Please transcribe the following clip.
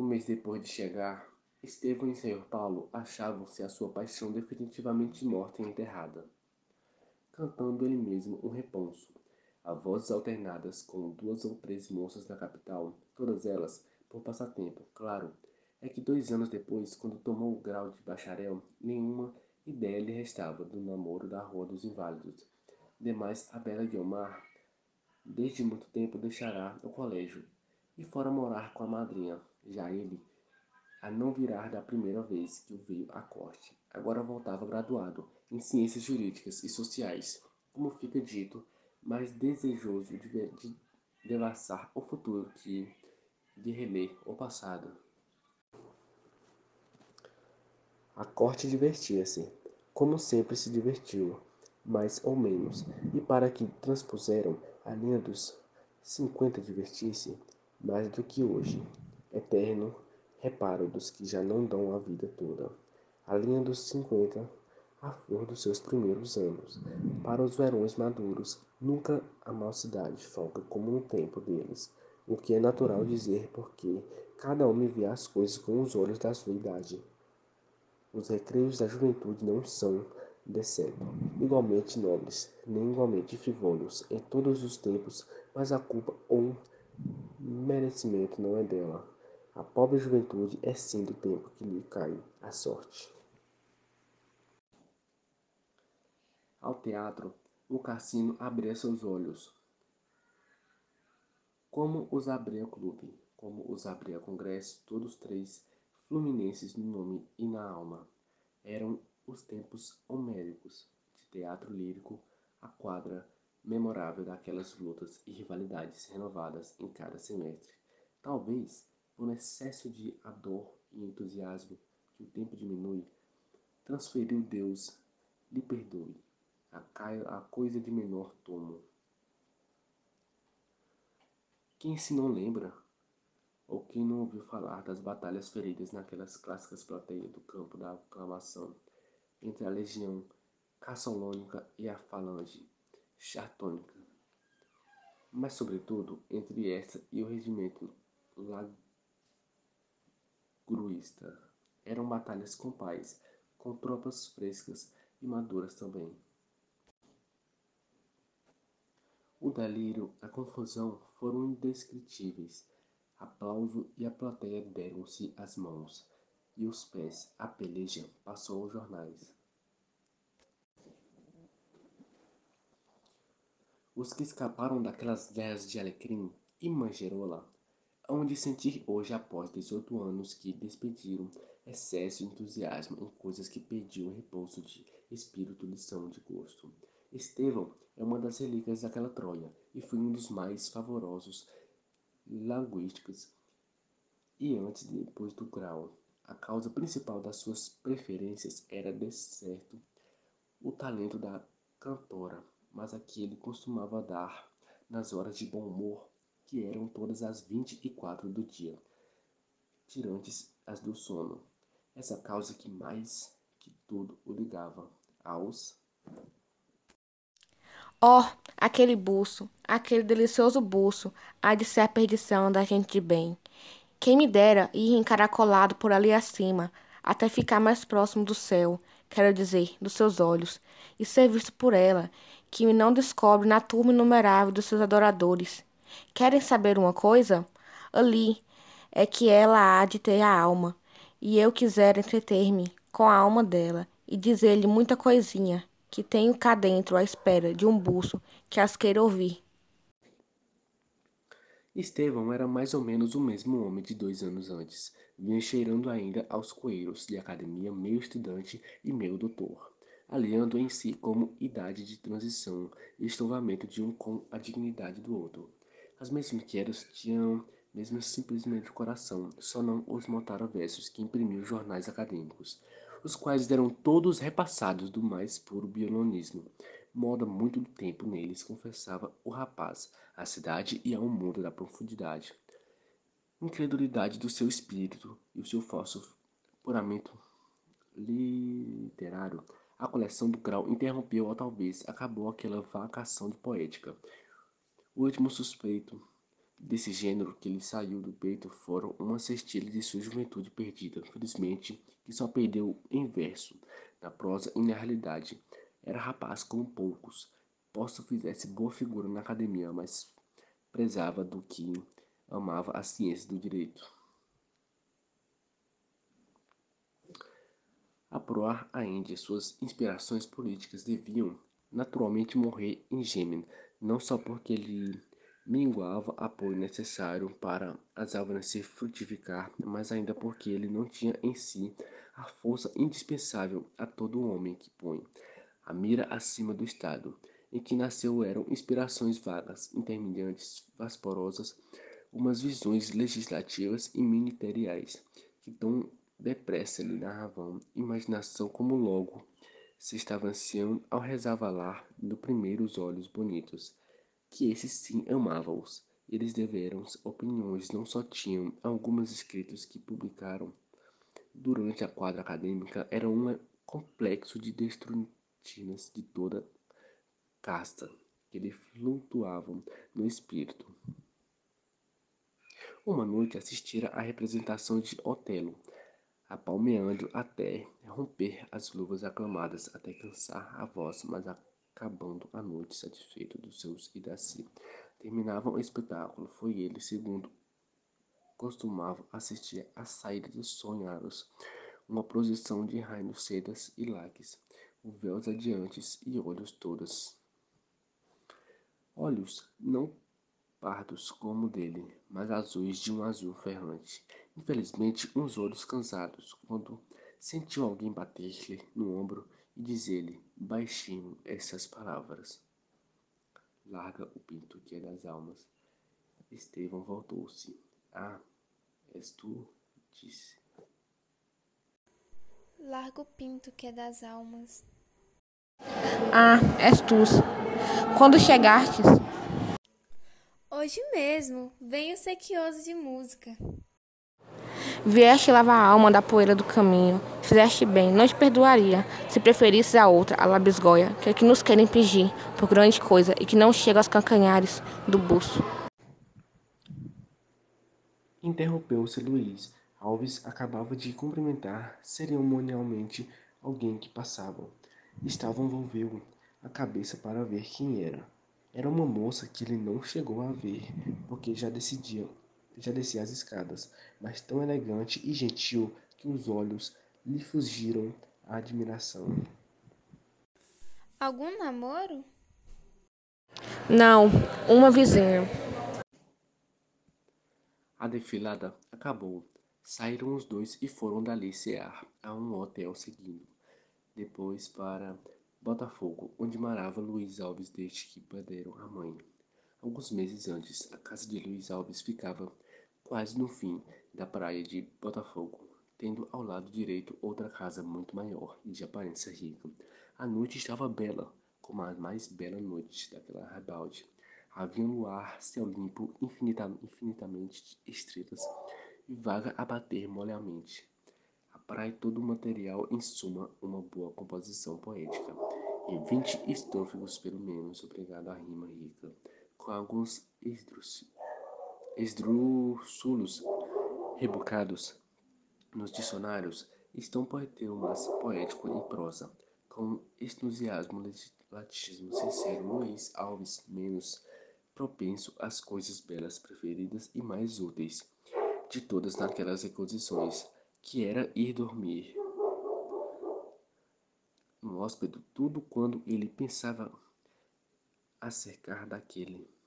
Um mês depois de chegar, Estevão e Senhor Paulo achavam-se a sua paixão definitivamente morta e enterrada. Cantando ele mesmo um reponso, a vozes alternadas com duas ou três moças da capital, todas elas por passatempo, claro, é que dois anos depois, quando tomou o grau de bacharel, nenhuma ideia lhe restava do namoro da Rua dos Inválidos. Demais, a bela Guiomar, desde muito tempo deixará o colégio e fora morar com a madrinha, já ele, a não virar da primeira vez que o veio à corte. Agora voltava graduado em ciências jurídicas e sociais, como fica dito, mas desejoso de, de devassar o futuro que de reler o passado. A corte divertia-se, como sempre se divertiu, mais ou menos, e para que transpuseram a linha dos cinquenta divertir-se mais do que hoje, eterno reparo dos que já não dão a vida toda. A linha dos cinquenta, a flor dos seus primeiros anos. Para os verões maduros, nunca a mocidade folga como no tempo deles, o que é natural dizer porque cada homem vê as coisas com os olhos da sua idade. Os recreios da juventude não são, de certo, igualmente nobres, nem igualmente frivolos em todos os tempos, mas a culpa ou merecimento não é dela. A pobre juventude é sim do tempo que lhe cai a sorte. Ao teatro, o cassino abria seus olhos. Como os abria o clube, como os abria o congresso, todos três fluminenses no nome e na alma. Eram os tempos homéricos de teatro lírico, a quadra memorável daquelas lutas e rivalidades renovadas em cada semestre. Talvez, por excesso de ardor e entusiasmo que o tempo diminui, transferiu Deus lhe perdoe a, coisa de menor tomo. Quem se não lembra, ou quem não ouviu falar das batalhas feridas naquelas clássicas plateias do campo da aclamação entre a legião cassolônica e a falange chartônica, mas sobretudo entre esta e o regimento lagruista. Eram batalhas com paz, com tropas frescas e maduras também. O delírio, a confusão foram indescritíveis. Aplauso e a plateia deram-se as mãos, e os pés, a peleja passou aos jornais. Os que escaparam daquelas guerras de Alecrim e Manjerola hão de sentir hoje, após 18 anos que despediram excesso de entusiasmo em coisas que perdiam repouso de espírito, lição de gosto. Estevão é uma das relíquias daquela Troia e foi um dos mais favorosos linguísticos e antes e depois do grau. A causa principal das suas preferências era, de certo, o talento da cantora, mas a que ele costumava dar nas horas de bom humor, que eram todas as vinte e quatro do dia, tirantes as do sono. Essa causa que mais que tudo o ligava aos Oh, aquele buço, aquele delicioso buço, há de ser a perdição da gente de bem. Quem me dera ir encaracolado por ali acima, até ficar mais próximo do céu, quero dizer, dos seus olhos, e ser visto por ela, que me não descobre na turma inumerável dos seus adoradores. Querem saber uma coisa? Ali é que ela há de ter a alma, e eu quisera entreter-me com a alma dela e dizer-lhe muita coisinha que tenho cá dentro à espera de um buço que as queira ouvir. Estevão era mais ou menos o mesmo homem de dois anos antes. Vinha cheirando ainda aos coeiros de academia, meio estudante e meio doutor, aliando em si como idade de transição e estovamento de um com a dignidade do outro. As mesmas quedas tinham mesmo simplesmente o coração, só não os versos que imprimiu jornais acadêmicos os quais eram todos repassados do mais puro biolonismo. Moda muito do tempo neles, confessava o rapaz, a cidade e ao mundo da profundidade. Incredulidade do seu espírito e o seu falso puramento literário. A coleção do grau interrompeu ou talvez acabou aquela vacação de poética. O último suspeito desse gênero que lhe saiu do peito foram uma cestilha de sua juventude perdida, felizmente, que só perdeu em verso, na prosa e na realidade. Era rapaz como poucos, posto fizesse boa figura na academia, mas prezava do que amava a ciência do direito. A proar a Índia, suas inspirações políticas deviam naturalmente morrer em Gêmen, não só porque ele minguava apoio necessário para as árvores se frutificar, mas ainda porque ele não tinha em si a força indispensável a todo homem que põe a mira acima do Estado, em que nasceu eram inspirações vagas, intermediantes, vasporosas, umas visões legislativas e ministeriais, que tão depressa lhe narravam imaginação como logo se estava ancião ao resavalar do primeiro os olhos bonitos, que esses sim amavam-os. Eles deveram opiniões, não só tinham algumas escritos que publicaram durante a quadra acadêmica, era um complexo de destrutinas de toda casta que lhe flutuavam no espírito. Uma noite assistira à representação de Otelo, apalmeando até romper as luvas aclamadas, até cansar a voz, mas acabando a noite satisfeito dos seus e da si. Terminavam o espetáculo. Foi ele, segundo costumava assistir à saída dos sonhados, uma procissão de rainos, sedas e laques, véus adiantes e olhos todas. Olhos não pardos como dele, mas azuis de um azul ferrante. Infelizmente, uns olhos cansados, quando sentiu alguém bater-lhe no ombro e dizer-lhe baixinho essas palavras. Larga o pinto que é das almas. Estevão voltou-se. Ah, és tu? disse. Larga o pinto que é das almas. Ah, és tu. Quando chegastes? Hoje mesmo, venho sequioso de música. Vieste lavar a alma da poeira do caminho. Fizeste bem, não te perdoaria, se preferisses a outra, a labisgoia, que é que nos querem pedir por grande coisa e que não chega aos cancanhares do buço. Interrompeu-se Luiz. Alves acabava de cumprimentar cerimonialmente alguém que passava. Estava volveu a cabeça para ver quem era. Era uma moça que ele não chegou a ver, porque já decidia já descia as escadas, mas tão elegante e gentil que os olhos lhe fugiram a admiração. Algum namoro? Não, uma vizinha. A desfilada acabou. Saíram os dois e foram dali cear a um hotel seguindo. Depois para Botafogo, onde morava Luiz Alves desde que perderam a mãe. Alguns meses antes, a casa de Luiz Alves ficava quase no fim da praia de Botafogo, tendo ao lado direito outra casa muito maior e de aparência rica. A noite estava bela, como a mais bela noite daquela rebalde. Havia no ar céu limpo, infinita, infinitamente estrelas e vaga a bater molhamente. A praia todo o material, em suma, uma boa composição poética. E vinte estôfagos, pelo menos, obrigado à rima rica com alguns esdrúxulos rebuscados nos dicionários, estão poetemas poético em prosa, com entusiasmo legislatismo sincero, Luiz Alves menos propenso às coisas belas preferidas e mais úteis de todas naquelas requisições, que era ir dormir no hóspede tudo quando ele pensava acercar daquele